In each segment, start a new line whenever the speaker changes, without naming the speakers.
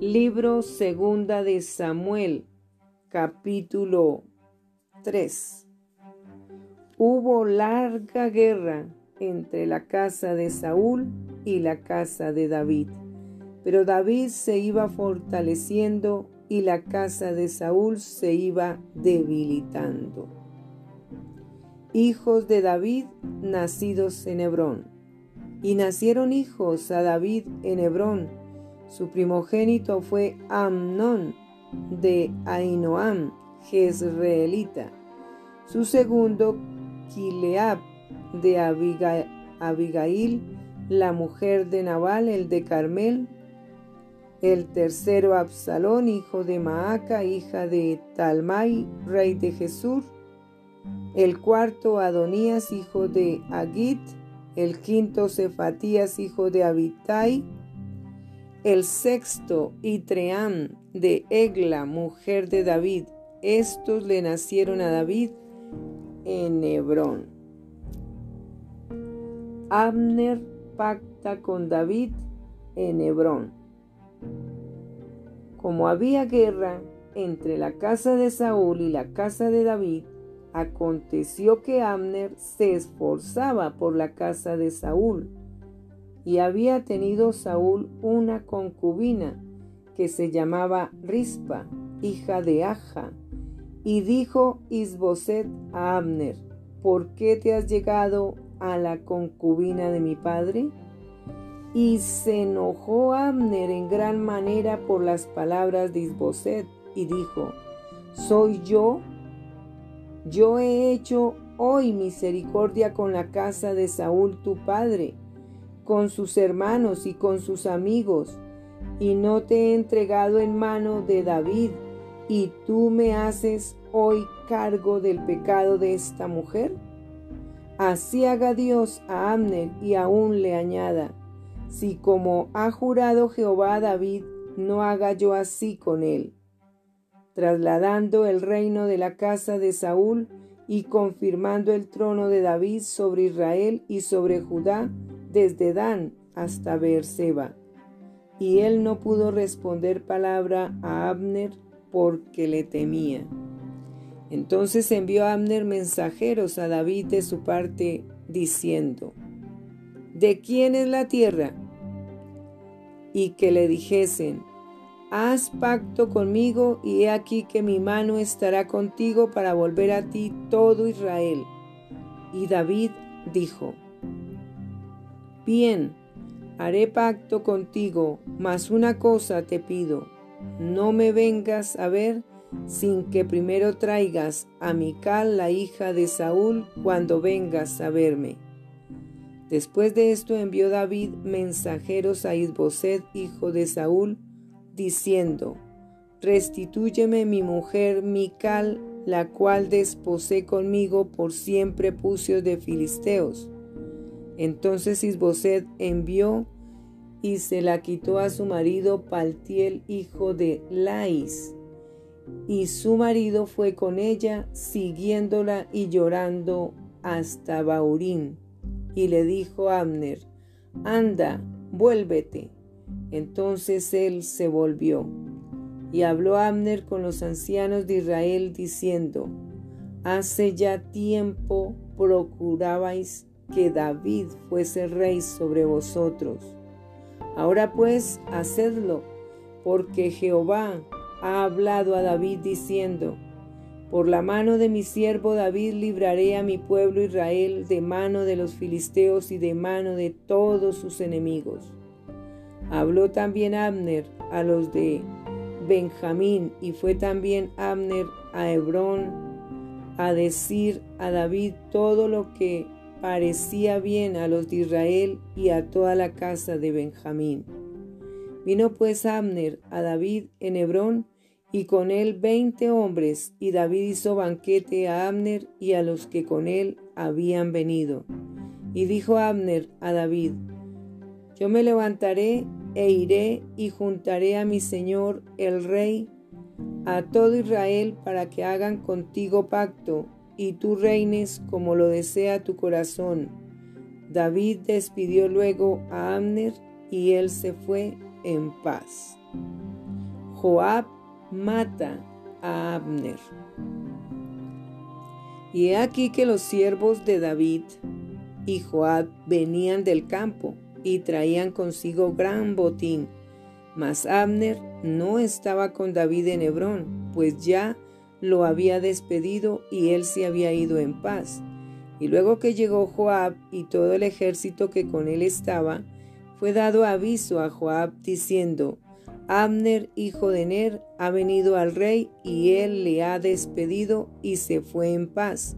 Libro Segunda de Samuel, capítulo 3. Hubo larga guerra entre la casa de Saúl y la casa de David, pero David se iba fortaleciendo y la casa de Saúl se iba debilitando. Hijos de David nacidos en Hebrón. Y nacieron hijos a David en Hebrón. Su primogénito fue Amnón de Ainoam, Jezreelita. Su segundo, Kileab de Abigail, la mujer de Nabal, el de Carmel, el tercero Absalón, hijo de Maaca, hija de Talmai, rey de Jesús, el cuarto Adonías, hijo de Agit, el quinto Cefatías, hijo de Abitai, el sexto Itream de Egla, mujer de David. Estos le nacieron a David en Hebrón. Abner pacta con David en Hebrón. Como había guerra entre la casa de Saúl y la casa de David, aconteció que Abner se esforzaba por la casa de Saúl, y había tenido Saúl una concubina que se llamaba Rispa, hija de Aja, y dijo Isboset a Abner, ¿por qué te has llegado a la concubina de mi padre? Y se enojó Abner en gran manera por las palabras de Isboset y dijo, ¿soy yo? Yo he hecho hoy misericordia con la casa de Saúl tu padre, con sus hermanos y con sus amigos, y no te he entregado en mano de David, y tú me haces hoy cargo del pecado de esta mujer? Así haga Dios a Amner y aún le añada, si como ha jurado Jehová a David, no haga yo así con él, trasladando el reino de la casa de Saúl y confirmando el trono de David sobre Israel y sobre Judá, desde Dan hasta Beerseba. Y él no pudo responder palabra a Abner porque le temía. Entonces envió Abner mensajeros a David de su parte, diciendo, ¿de quién es la tierra? Y que le dijesen, haz pacto conmigo y he aquí que mi mano estará contigo para volver a ti todo Israel. Y David dijo, bien, haré pacto contigo, mas una cosa te pido, no me vengas a ver sin que primero traigas a Mical, la hija de Saúl, cuando vengas a verme. Después de esto envió David mensajeros a Isboset, hijo de Saúl, diciendo, Restitúyeme mi mujer Mical, la cual desposé conmigo por siempre prepucios de filisteos. Entonces Isboset envió y se la quitó a su marido Paltiel, hijo de Lais. Y su marido fue con ella, siguiéndola y llorando hasta Baurín y le dijo a Abner, anda, vuélvete. Entonces él se volvió. Y habló Abner con los ancianos de Israel diciendo, Hace ya tiempo procurabais que David fuese rey sobre vosotros. Ahora pues, hacedlo, porque Jehová ha hablado a David diciendo, por la mano de mi siervo David libraré a mi pueblo Israel de mano de los filisteos y de mano de todos sus enemigos. Habló también Abner a los de Benjamín y fue también Abner a Hebrón a decir a David todo lo que parecía bien a los de Israel y a toda la casa de Benjamín. Vino pues Abner a David en Hebrón y con él veinte hombres, y David hizo banquete a Abner y a los que con él habían venido. Y dijo Abner a David, Yo me levantaré e iré y juntaré a mi señor el rey, a todo Israel, para que hagan contigo pacto, y tú reines como lo desea tu corazón. David despidió luego a Abner, y él se fue en paz. Joab mata a Abner. Y he aquí que los siervos de David y Joab venían del campo y traían consigo gran botín. Mas Abner no estaba con David en Hebrón, pues ya lo había despedido y él se había ido en paz. Y luego que llegó Joab y todo el ejército que con él estaba, fue dado aviso a Joab diciendo, Abner, hijo de Ner, ha venido al rey y él le ha despedido y se fue en paz.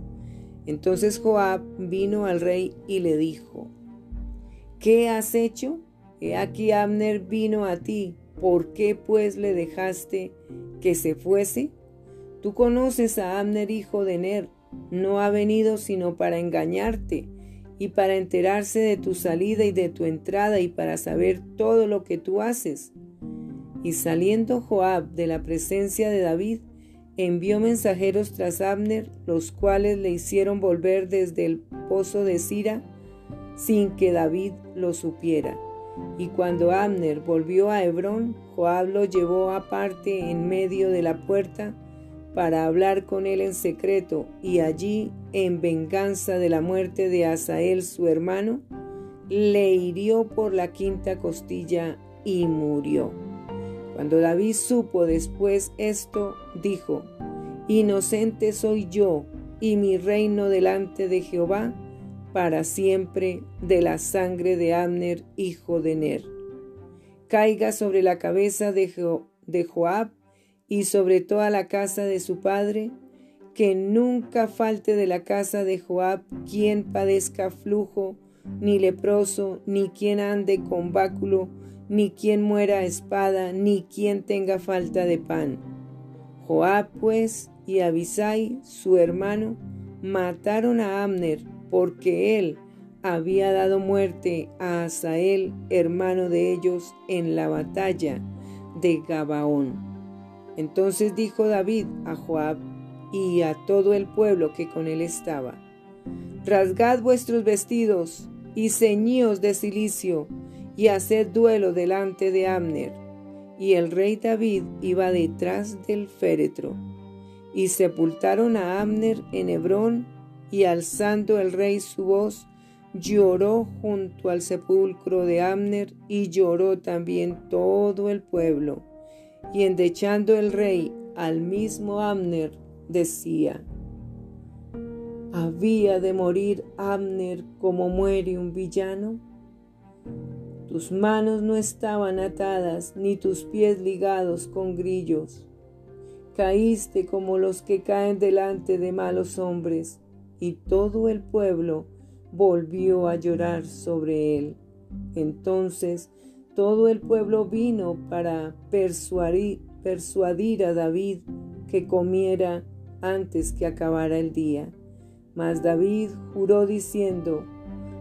Entonces Joab vino al rey y le dijo, ¿qué has hecho? He aquí Abner vino a ti, ¿por qué pues le dejaste que se fuese? Tú conoces a Abner, hijo de Ner, no ha venido sino para engañarte y para enterarse de tu salida y de tu entrada y para saber todo lo que tú haces. Y saliendo Joab de la presencia de David, envió mensajeros tras Abner, los cuales le hicieron volver desde el pozo de Sira, sin que David lo supiera. Y cuando Abner volvió a Hebrón, Joab lo llevó aparte en medio de la puerta, para hablar con él en secreto, y allí, en venganza de la muerte de Asael su hermano, le hirió por la quinta costilla y murió. Cuando David supo después esto, dijo, Inocente soy yo y mi reino delante de Jehová para siempre de la sangre de Abner, hijo de Ner. Caiga sobre la cabeza de, de Joab y sobre toda la casa de su padre, que nunca falte de la casa de Joab quien padezca flujo, ni leproso, ni quien ande con báculo, ni quien muera a espada, ni quien tenga falta de pan. Joab, pues, y Abisai, su hermano, mataron a Abner, porque él había dado muerte a Asael, hermano de ellos, en la batalla de Gabaón. Entonces dijo David a Joab y a todo el pueblo que con él estaba, Rasgad vuestros vestidos y ceñíos de cilicio y haced duelo delante de Abner. Y el rey David iba detrás del féretro. Y sepultaron a Abner en Hebrón, y alzando el rey su voz, lloró junto al sepulcro de Abner, y lloró también todo el pueblo. Y endechando el rey al mismo Abner, decía, ¿Había de morir Abner como muere un villano? Tus manos no estaban atadas, ni tus pies ligados con grillos. Caíste como los que caen delante de malos hombres, y todo el pueblo volvió a llorar sobre él. Entonces todo el pueblo vino para persuadir, a David que comiera antes que acabara el día. Mas David juró diciendo,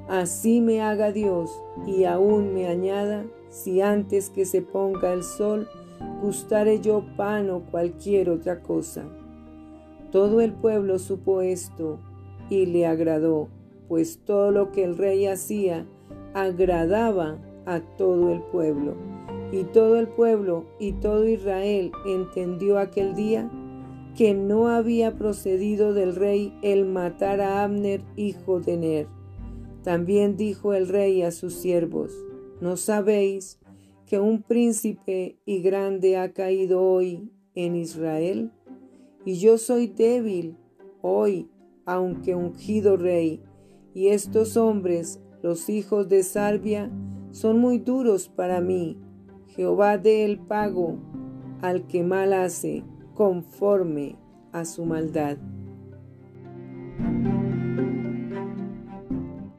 Así me haga Dios y aún me añada, si antes que se ponga el sol gustare yo pan o cualquier otra cosa. Todo el pueblo supo esto y le agradó, pues todo lo que el rey hacía agradaba a todo el pueblo. Y todo el pueblo y todo Israel entendió aquel día que no había procedido del rey el matar a Abner, hijo de Ner también dijo el rey a sus siervos, ¿no sabéis que un príncipe y grande ha caído hoy en Israel? Y yo soy débil hoy, aunque ungido rey, y estos hombres, los hijos de Sarbia, son muy duros para mí. Jehová dé el pago al que mal hace, conforme a su maldad.